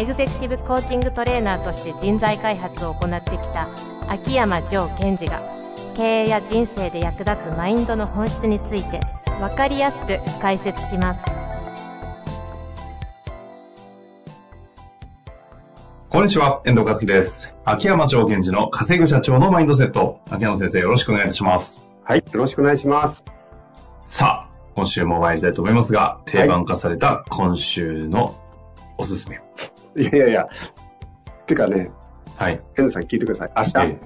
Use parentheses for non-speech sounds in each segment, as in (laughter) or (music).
エグゼクティブコーチングトレーナーとして人材開発を行ってきた秋山城賢治が経営や人生で役立つマインドの本質について分かりやすく解説しますこんにちは、遠藤和樹です。秋山城賢治の稼ぐ社長のマインドセット。秋山先生、よろしくお願いします。はい、よろしくお願いします。さあ、今週も参りたいと思いますが、定番化された今週のおすすめ。いやいやいや、てかね、はい。ヘンさん聞いてください。明日、えー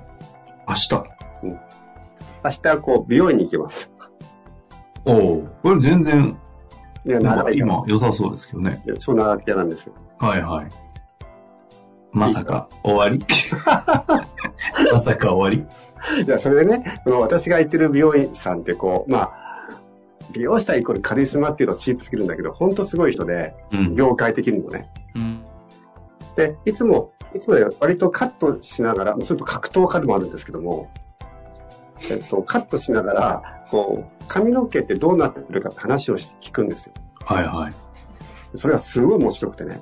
明日。明日こう、美容院に行きます。おお、これ全然、いや、長い今良さそうですけどね。いや超長く嫌なんですよ。はいはい。まさか終わり？(laughs) まさか終わいや、それでね、この私が行ってる美容院さんってこう、まあ、美容師さんイコールカリスマっていうとチープすぎるんだけど、本当すごい人で、りうん。業界的にもね。うん。で、いつも、いつもより割とカットしながら、もうそれと格闘家でもあるんですけども、えっと、カットしながら、こう、髪の毛ってどうなってくるかって話を聞くんですよ。はいはい。それはすごい面白くてね。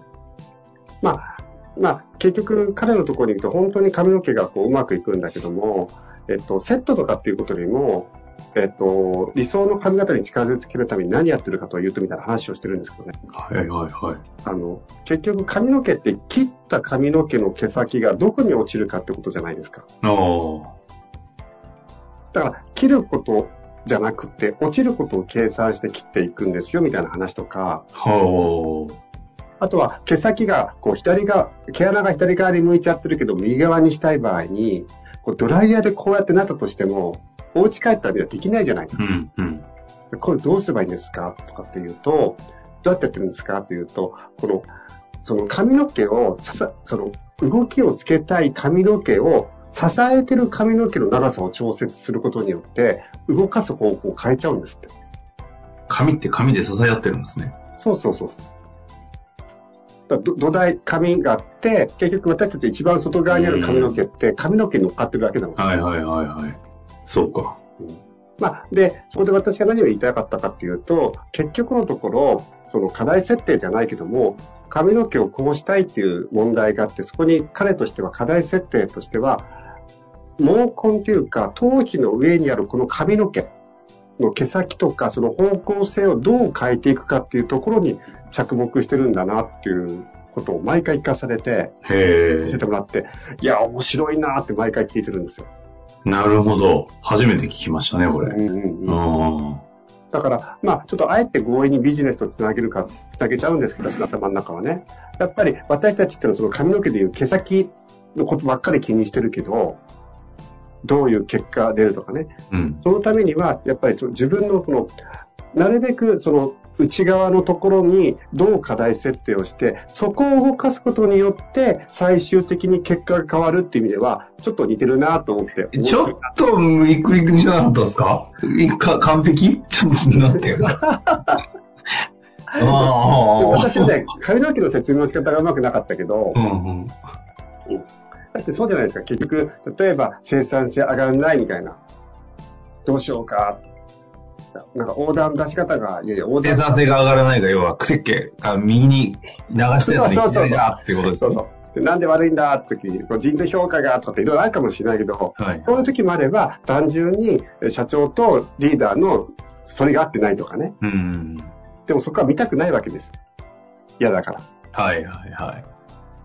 まあ、まあ、結局彼のところに行くと本当に髪の毛がこううまくいくんだけども、えっと、セットとかっていうことよりも、えっと、理想の髪型に近づけるために何やってるかというとみたいな話をしてるんですけどね。はいはいはい。あの、結局髪の毛って切った髪の毛の毛先がどこに落ちるかってことじゃないですか。おー。だから、切ることじゃなくて、落ちることを計算して切っていくんですよみたいな話とか、ほー。あとは毛先がこう左側、毛穴が左側に向いちゃってるけど右側にしたい場合に、こうドライヤーでこうやってなったとしても、お家帰ったらできないじゃないですか。うんうん。でこれどうすればいいんですかとかっていうと、どうやってやってるんですかっていうと、この、その髪の毛をその動きをつけたい髪の毛を支えてる髪の毛の長さを調節することによって、動かす方向を変えちゃうんですって。紙って紙で支え合ってるんですね。そうそうそう土台、髪があって、結局私たち一番外側にある髪の毛って髪の毛に乗っかってるだけなの。はいはいはいはい。そうか。まあ、で、そこで私が何を言いたかったかっていうと、結局のところ、その課題設定じゃないけども、髪の毛をこうしたいっていう問題があって、そこに彼としては課題設定としては、毛根というか、頭皮の上にあるこの髪の毛の毛先とか、その方向性をどう変えていくかっていうところに着目してるんだなっていうことを毎回聞かされて、教えて。もらって、いや、面白いなって毎回聞いてるんですよ。なるほど。初めて聞きましたね、これ。うんうんうんうん。だから、まあ、ちょっとあえて強引にビジネスとつなげるか、つなげちゃうんですけど、その頭の中はね。やっぱり私たちってのはその髪の毛でいう毛先のことばっかり気にしてるけど、どういう結果が出るとかね。うん。そのためには、やっぱりちょ自分のこの、なるべくその内側のところにどう課題設定をして、そこを動かすことによって最終的に結果が変わるっていう意味では、ちょっと似てるなと思って。ちょっと無理くりじゃなかったですか？いか完璧？ちょっと、なんて。(laughs) 私はね、髪の毛の説明の仕方がうまくなかったけどう、んうん。だってそうじゃないですか。結局、例えば生産性上がらないみたいな。どうしようか。なんかオーダーの出し方が、いやいや、オーダー生産性が上がらないが、要は、癖っ気が右に流してるのにそうそうそうってことですそうそう。でなんで悪いんだって時に、人事評価がとかっていろいろあるかもしれないけど、はい。そういう時もあれば、単純にえ社長とリーダーのそれが合ってないとかね。うん。でもそこは見たくないわけです。嫌だから。はいはいはい。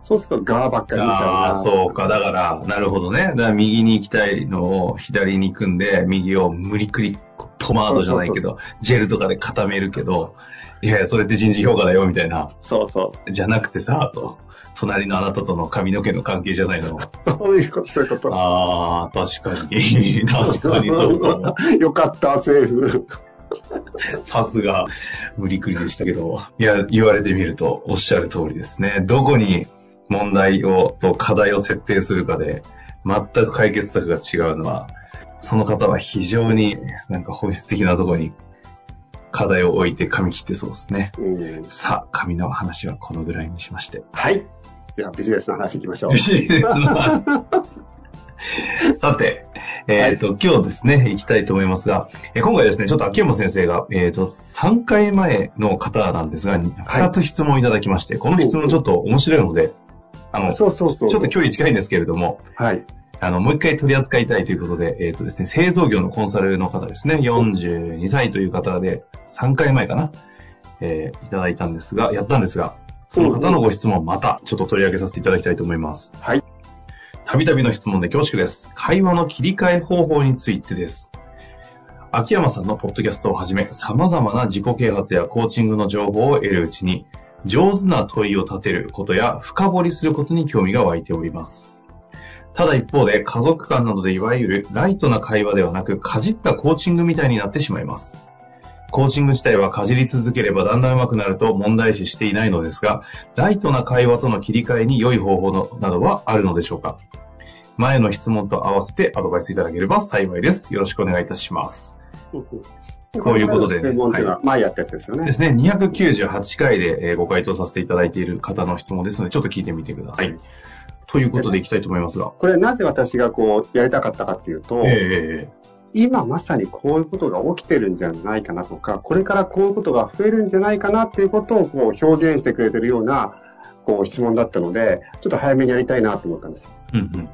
そうすると側ばっかり見ちゃうな。ああ、そうか。だから、なるほどね。だから右に行きたいのを左に行くんで、右を無理くり、こうポマードじゃないけど、ジェルとかで固めるけど、いやいや、それって人事評価だよ、みたいな。そうそう。じゃなくてさ、と。隣のあなたとの髪の毛の関係じゃないの。そういうこと、そういうこと。ああ、確かに。(laughs) 確かにそうかも。(laughs) よかった、政府。さすが、無理くりでしたけど。いや、言われてみると、おっしゃる通りですね。どこに問題を、と課題を設定するかで、全く解決策が違うのは、その方は非常になんか本質的なところに課題を置いて髪切ってそうですね。うんさあ、髪の話はこのぐらいにしまして。はい。ではビジネスの話いきましょうよ。ろしいですかさて、えっ、と、今日ですね、行きたいと思いますが、えー今回ですね、ちょっと秋山先生が、えっ、と、3回前の方なんですが、2つ質問いただきまして、この質問ちょっと面白いので、あの、ちょそうそうそう。っと距離近いんですけれども、はい。あの、もう一回取り扱いたいということで、えっ、とですね、製造業のコンサルの方ですね、42歳という方で、3回前かな、えーいただいたんですが、やったんですが、その方のご質問をまたちょっと取り上げさせていただきたいと思います。はい。たびたびの質問で恐縮です。会話の切り替え方法についてです。秋山さんのポッドキャストをはじめ、様々な自己啓発やコーチングの情報を得るうちに、上手な問いを立てることや深掘りすることに興味が湧いております。ただ一方で、家族間などでいわゆるライトな会話ではなく、かじったコーチングみたいになってしまいます。コーチング自体はかじり続ければだんだん上手くなると問題視していないのですが、ライトな会話との切り替えに良い方法のなどはあるのでしょうか前の質問と合わせてアドバイスいただければ幸いです。よろしくお願いいたします。こういうことでねは前やったやつですよね。ですね、298回でえーご回答させていただいている方の質問ですので、ちょっと聞いてみてください。ということでいきたいと思いますが。これなぜ私がこうやりたかったかっていうと、ええ今まさにこういうことが起きてるんじゃないかなとか、これからこういうことが増えるんじゃないかなっていうことをこう表現してくれてるようなこう質問だったので、ちょっと早めにやりたいなと思ったんです。うんうん。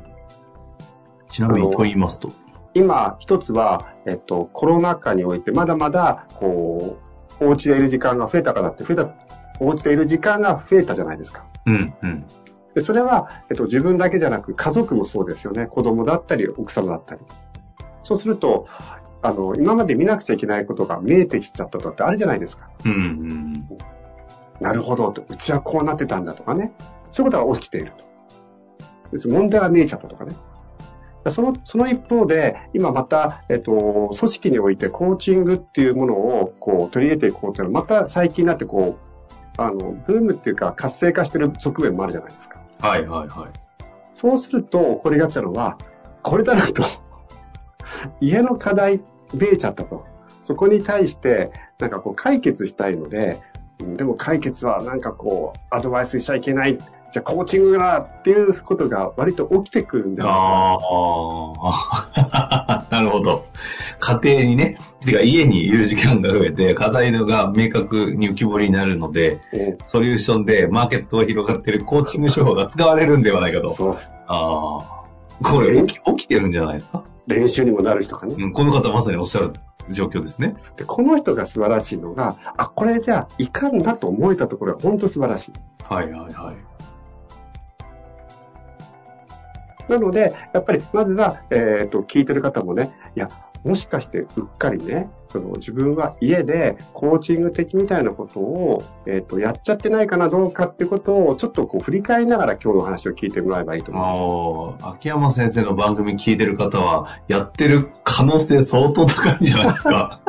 ちなみにと言いますと。今、一つは、えっと、コロナ禍においてまだまだ、こう、お家でいる時間が増えたからって、増えた、お家でいる時間が増えたじゃないですか。うんうん。でそれは、えっと、自分だけじゃなく家族もそうですよね。子供だったり、奥様だったり。そうすると、あの、今まで見なくちゃいけないことが見えてきちゃったとってあるじゃないですか。うんうん。なるほどと、うちはこうなってたんだとかね。そういうことが起きていると。です問題が見えちゃったとかね。その、その一方で、今また、えっと、組織においてコーチングっていうものを、こう、取り入れていこうというのは、また最近になって、こう、あの、ブームっていうか、活性化してる側面もあるじゃないですか。はいはいはい。そうすると、これがちなのは、これだなと。(laughs) 家の課題、見えちゃったと。そこに対して、なんかこう解決したいので、うんでも解決はなんかこう、アドバイスしちゃいけない。じゃあコーチングだっていうことが割と起きてくるんじゃないかああ、(laughs) なるほど。家庭にね、てか家にいる時間が増えて、課題のが明確に浮き彫りになるので、ソリューションでマーケットが広がっているコーチング手法が使われるんではないかと。そう。ああ。これ起き起きてるんじゃないですか、練習にもなるしとかね。うん、この方まさにおっしゃる状況ですね。でこの人が素晴らしいのが、あ、これじゃあいかんなと思えたところが本当素晴らしい。はいはいはい。なので、やっぱりまずは、えっ、と、聞いてる方もね、いや、もしかしてうっかりね、その自分は家でコーチング的みたいなことを、えっ、と、やっちゃってないかなどうかってことをちょっとこう振り返りながら今日の話を聞いてもらえばいいと思います。ああ、秋山先生の番組聞いてる方は、やってる可能性相当高いんじゃないですか？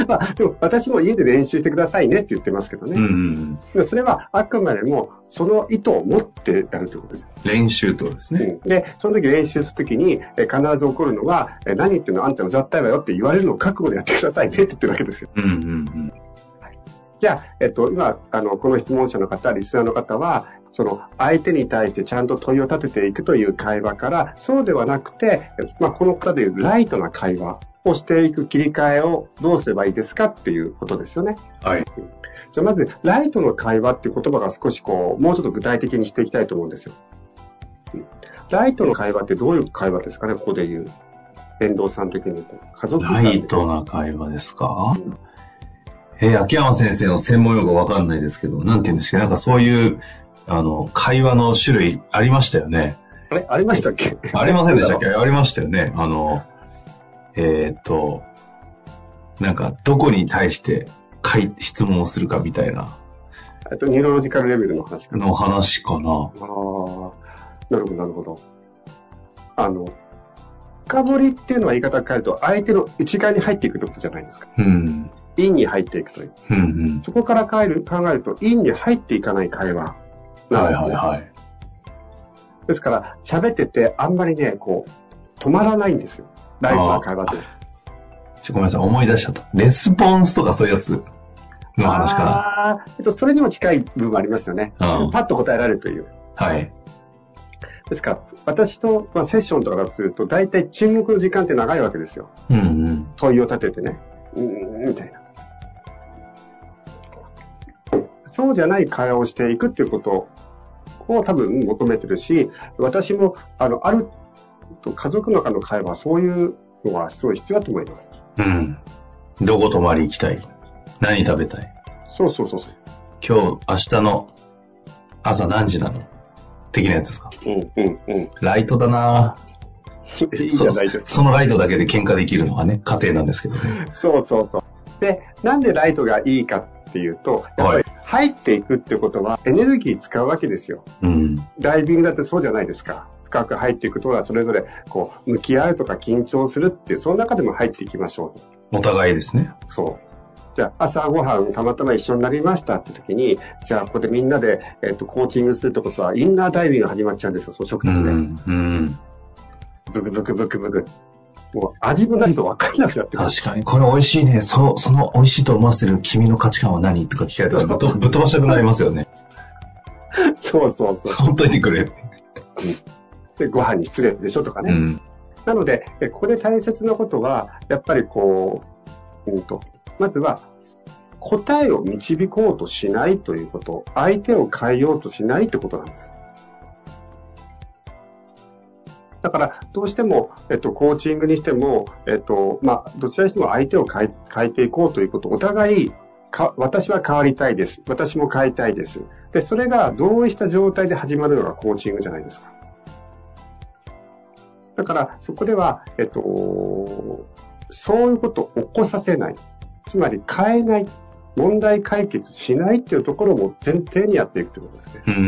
(laughs) まあ、でも私も家で練習してくださいねって言ってますけどね。うんうん。それはあくまでもその意図を持ってやるということです。練習とですね。うんで、その時練習するときに、え必ず起こるのは、え何言ってんの？あんたの雑体はよって言われるのを覚悟でやってくださいねって言ってるわけですよ。うんうんうん。じゃあ、えっと、今、あの、この質問者の方、リスナーの方は、その、相手に対してちゃんと問いを立てていくという会話から、そうではなくて、まあ、この方でいうライトな会話をしていく切り替えをどうすればいいですかっていうことですよね。はい。じゃあ、まず、ライトの会話っていう言葉が少しこう、もうちょっと具体的にしていきたいと思うんですよ。うんライトの会話ってどういう会話ですかね、ここで言う。遠藤さん的に言うと。家族ライトな会話ですか？えー秋山先生の専門用語わかんないですけど、なんて言うんですか、なんかそういう、あの、会話の種類ありましたよね。あれ？ありましたっけ？ありませんでしたっけ？ありましたよね。あの、えーっと、なんか、どこに対して回質問をするかみたいな、えっと、ニューロロジカルレベルの話かな。の話かな。ああ、なるほど、なるほど。あの、深掘りっていうのは言い方を変えると、相手の内側に入っていくってことじゃないですか。うん。陰に入っていくという。うんうん。そこから考える考えると、陰に入っていかない会話なんはいですね。はいはい。ですから、喋っててあんまりね、こう、止まらないんですよ。ライブの会話で。ちょごめんなさい、思い出しちゃった。レスポンスとかそういうやつの話かな。えっと、それにも近い部分ありますよね。うんパッと答えられるという。はい。ですから、私と、まあ、セッションとかだとすると、大体沈黙の時間って長いわけですよ。うんうん。問いを立ててね。うーん、みたいな。そうじゃない会話をしていくっていうことを多分求めてるし、私も、あの、あると家族の中の会話、そういうのはすごい必要だと思います。うん。どこ泊まり行きたい？何食べたい？そうそうそうそう。今日、明日の朝何時なの？的なやつですか？うん、うん、うん。ライトだなぁ (laughs) いいじゃないですか。そそのライトだけで喧嘩できるのはね、家庭なんですけどね。そうそうそう。で、なんでライトがいいかっていうと、やっぱり入っていくってことはエネルギー使うわけですよ。うん。ダイビングだってそうじゃないですか。深く入っていくとはそれぞれこう向き合うとか緊張するっていう、その中でも入っていきましょう。お互いですね。そう。じゃあ朝ごはんたまたま一緒になりましたって時に、じゃあここでみんなで、えっとコーチングするってことはインナーダイビングが始まっちゃうんですよ、その食う卓で。ん。うん。ブクブクブクブク。もう味も何か分かんなくなって。確かに、これ美味しいね。そその美味しいと思わせる君の価値観は何とか聞かれたら (laughs) ぶっ飛ばしたくなりますよね。そうそうそう。ほんといてくれ。で、ご飯に失礼でしょとかね。うん。なので、えここで大切なことは、やっぱりこう、うんと、まずは、答えを導こうとしないということ、相手を変えようとしないってことなんです。だから、どうしても、えっと、コーチングにしても、えっと、まあ、どちらにしても相手を変え変えていこうということ、お互い、か私は変わりたいです。私も変えたいです。で、それが同意した状態で始まるのがコーチングじゃないですか。だから、そこでは、えっと、そういうことを起こさせない。つまり変えない。問題解決しないっていうところも前提にやっていくということですね。うんうんう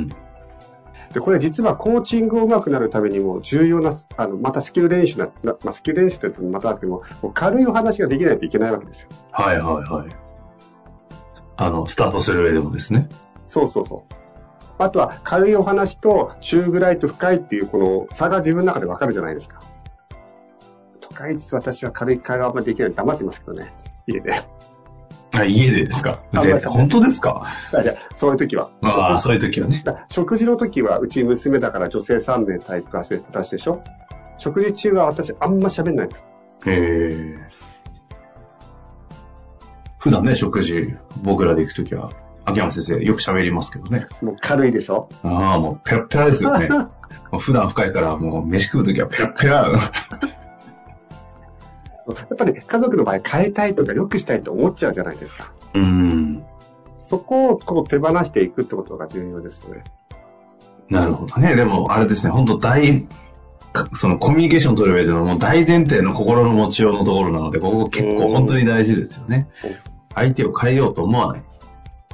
ん。で、これ実はコーチングを上手くなるためにも重要な、あの、またスキル練習な、なまあ、スキル練習というとまたあっても、もう軽いお話ができないといけないわけですよ。はいはいはい。あの、スタートする上でもですね。そうそうそう。あとは軽いお話と中ぐらいと深いっていうこの差が自分の中でわかるじゃないですか。都会実私は軽い会話あんまりできないので黙ってますけどね。家で。あ、家でですか？本当ですか？あじゃあそういう時は。ああ、そういう時はね。だ食事の時はうち娘だから女性3名タイプ私でしょ？食事中は私あんま喋んないんです。へえ。普段ね、食事、僕らで行くときは、秋山先生、よく喋りますけどね。もう軽いでしょ？ああ、もうペラペラですよね。(laughs) 普段深いから、もう飯食うときはペラペラ。(laughs) やっぱり家族の場合変えたいとか良くしたいと思っちゃうじゃないですか。うん。そこをこう手放していくってことが重要ですよね。なるほどね。でも、あれですね、本当大、かそのコミュニケーション取る上でのもう大前提の心の持ちようのところなので、ここ結構本当に大事ですよねうん。相手を変えようと思わない。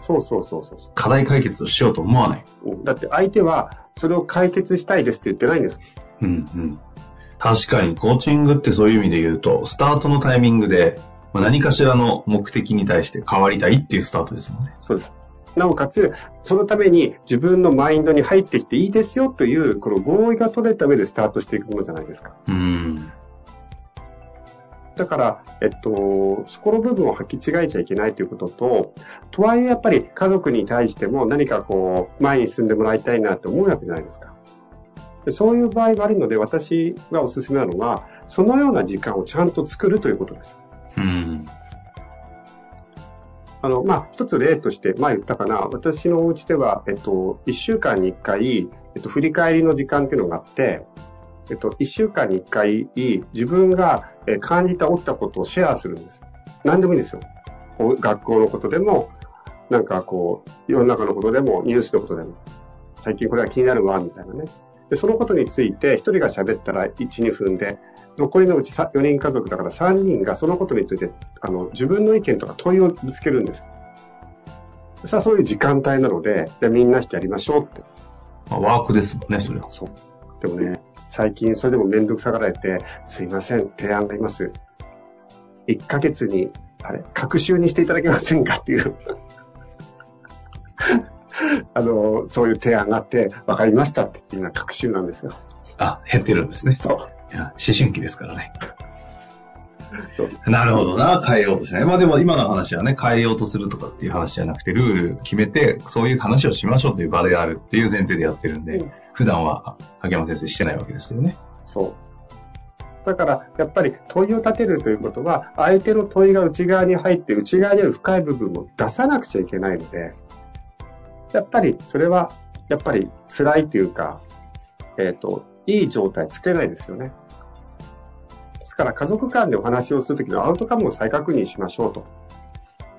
そうそうそうそう。課題解決をしようと思わない。うんだって相手はそれを解決したいですって言ってないんです。うんうん。確かに、コーチングってそういう意味で言うと、スタートのタイミングで、まあ何かしらの目的に対して変わりたいっていうスタートですもんね。そうです。なおかつ、そのために自分のマインドに入ってきていいですよという、この合意が取れた上でスタートしていくものじゃないですか。うん。だから、えっと、そこの部分を履き違えちゃいけないということと、とはいえやっぱり家族に対しても何かこう、前に進んでもらいたいなと思うわけじゃないですか。でそういう場合があるので、私がおすすめなのは、そのような時間をちゃんと作るということです。うん。あの、まあ、一つ例として、前言ったかな、私のお家では、えっと、一週間に一回、えっと、振り返りの時間っていうのがあって、えっと、一週間に一回、自分がえー感じた、起きたことをシェアするんです。何でもいいんですよ。お学校のことでも、なんかこう、世の中のことでも、ニュースのことでも、最近これが気になるわ、みたいなね。で、そのことについて、一人が喋ったら1、2分で、残りのうち4人家族だから3人がそのことについて、あの、自分の意見とか問いをぶつけるんです。そしたらそういう時間帯なので、じゃあみんなしてやりましょうって。まあ、ワークですもんね、それは。そう。でもね、最近それでもめんどくさがられて、すいません、提案があります。1ヶ月に、あれ、各週にしていただけませんかっていう。(laughs) あの、そういう提案があって、分かりましたっていうのは確信なんですよ。あ、減ってるんですね。そう。いや、思春期ですからね。なるほどな、変えようとしない。まあでも今の話はね、変えようとするとかっていう話じゃなくて、ルール決めて、そういう話をしましょうという場であるっていう前提でやってるんで、うん、普段は秋山先生してないわけですよね。そう。だから、やっぱり問いを立てるということは、相手の問いが内側に入って、内側にある深い部分を出さなくちゃいけないので、やっぱりそれは、やっぱり辛いというか、えっ、ー、と、いい状態つけないですよね。ですから家族間でお話をするときのアウトカムを再確認しましょうと。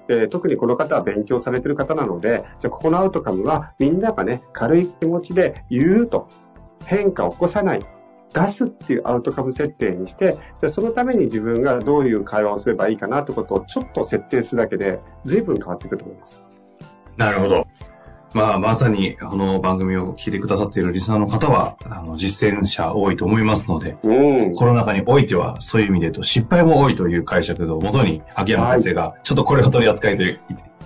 で特にこの方は勉強されてる方なので、じゃあここのアウトカムはみんながね、軽い気持ちで言うと、変化を起こさない、出すっていうアウトカム設定にして、じゃそのために自分がどういう会話をすればいいかなってことをちょっと設定するだけで、随分変わってくると思います。なるほど。まあ、まさに、この番組を聞いてくださっているリスナーの方は、あの、実践者多いと思いますので、うん、コロナ禍においては、そういう意味で言うと、失敗も多いという解釈をもとに、秋山先生が、ちょっとこれを取り扱いという、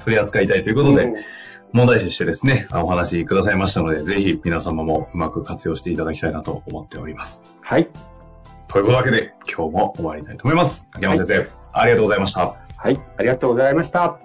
取り扱いたいということで、うん、問題視してですね、お話くださいましたので、ぜひ皆様もうまく活用していただきたいなと思っております。はい。ということだけで、今日も終わりたいと思います。秋山先生、はい、ありがとうございました。はい、ありがとうございました。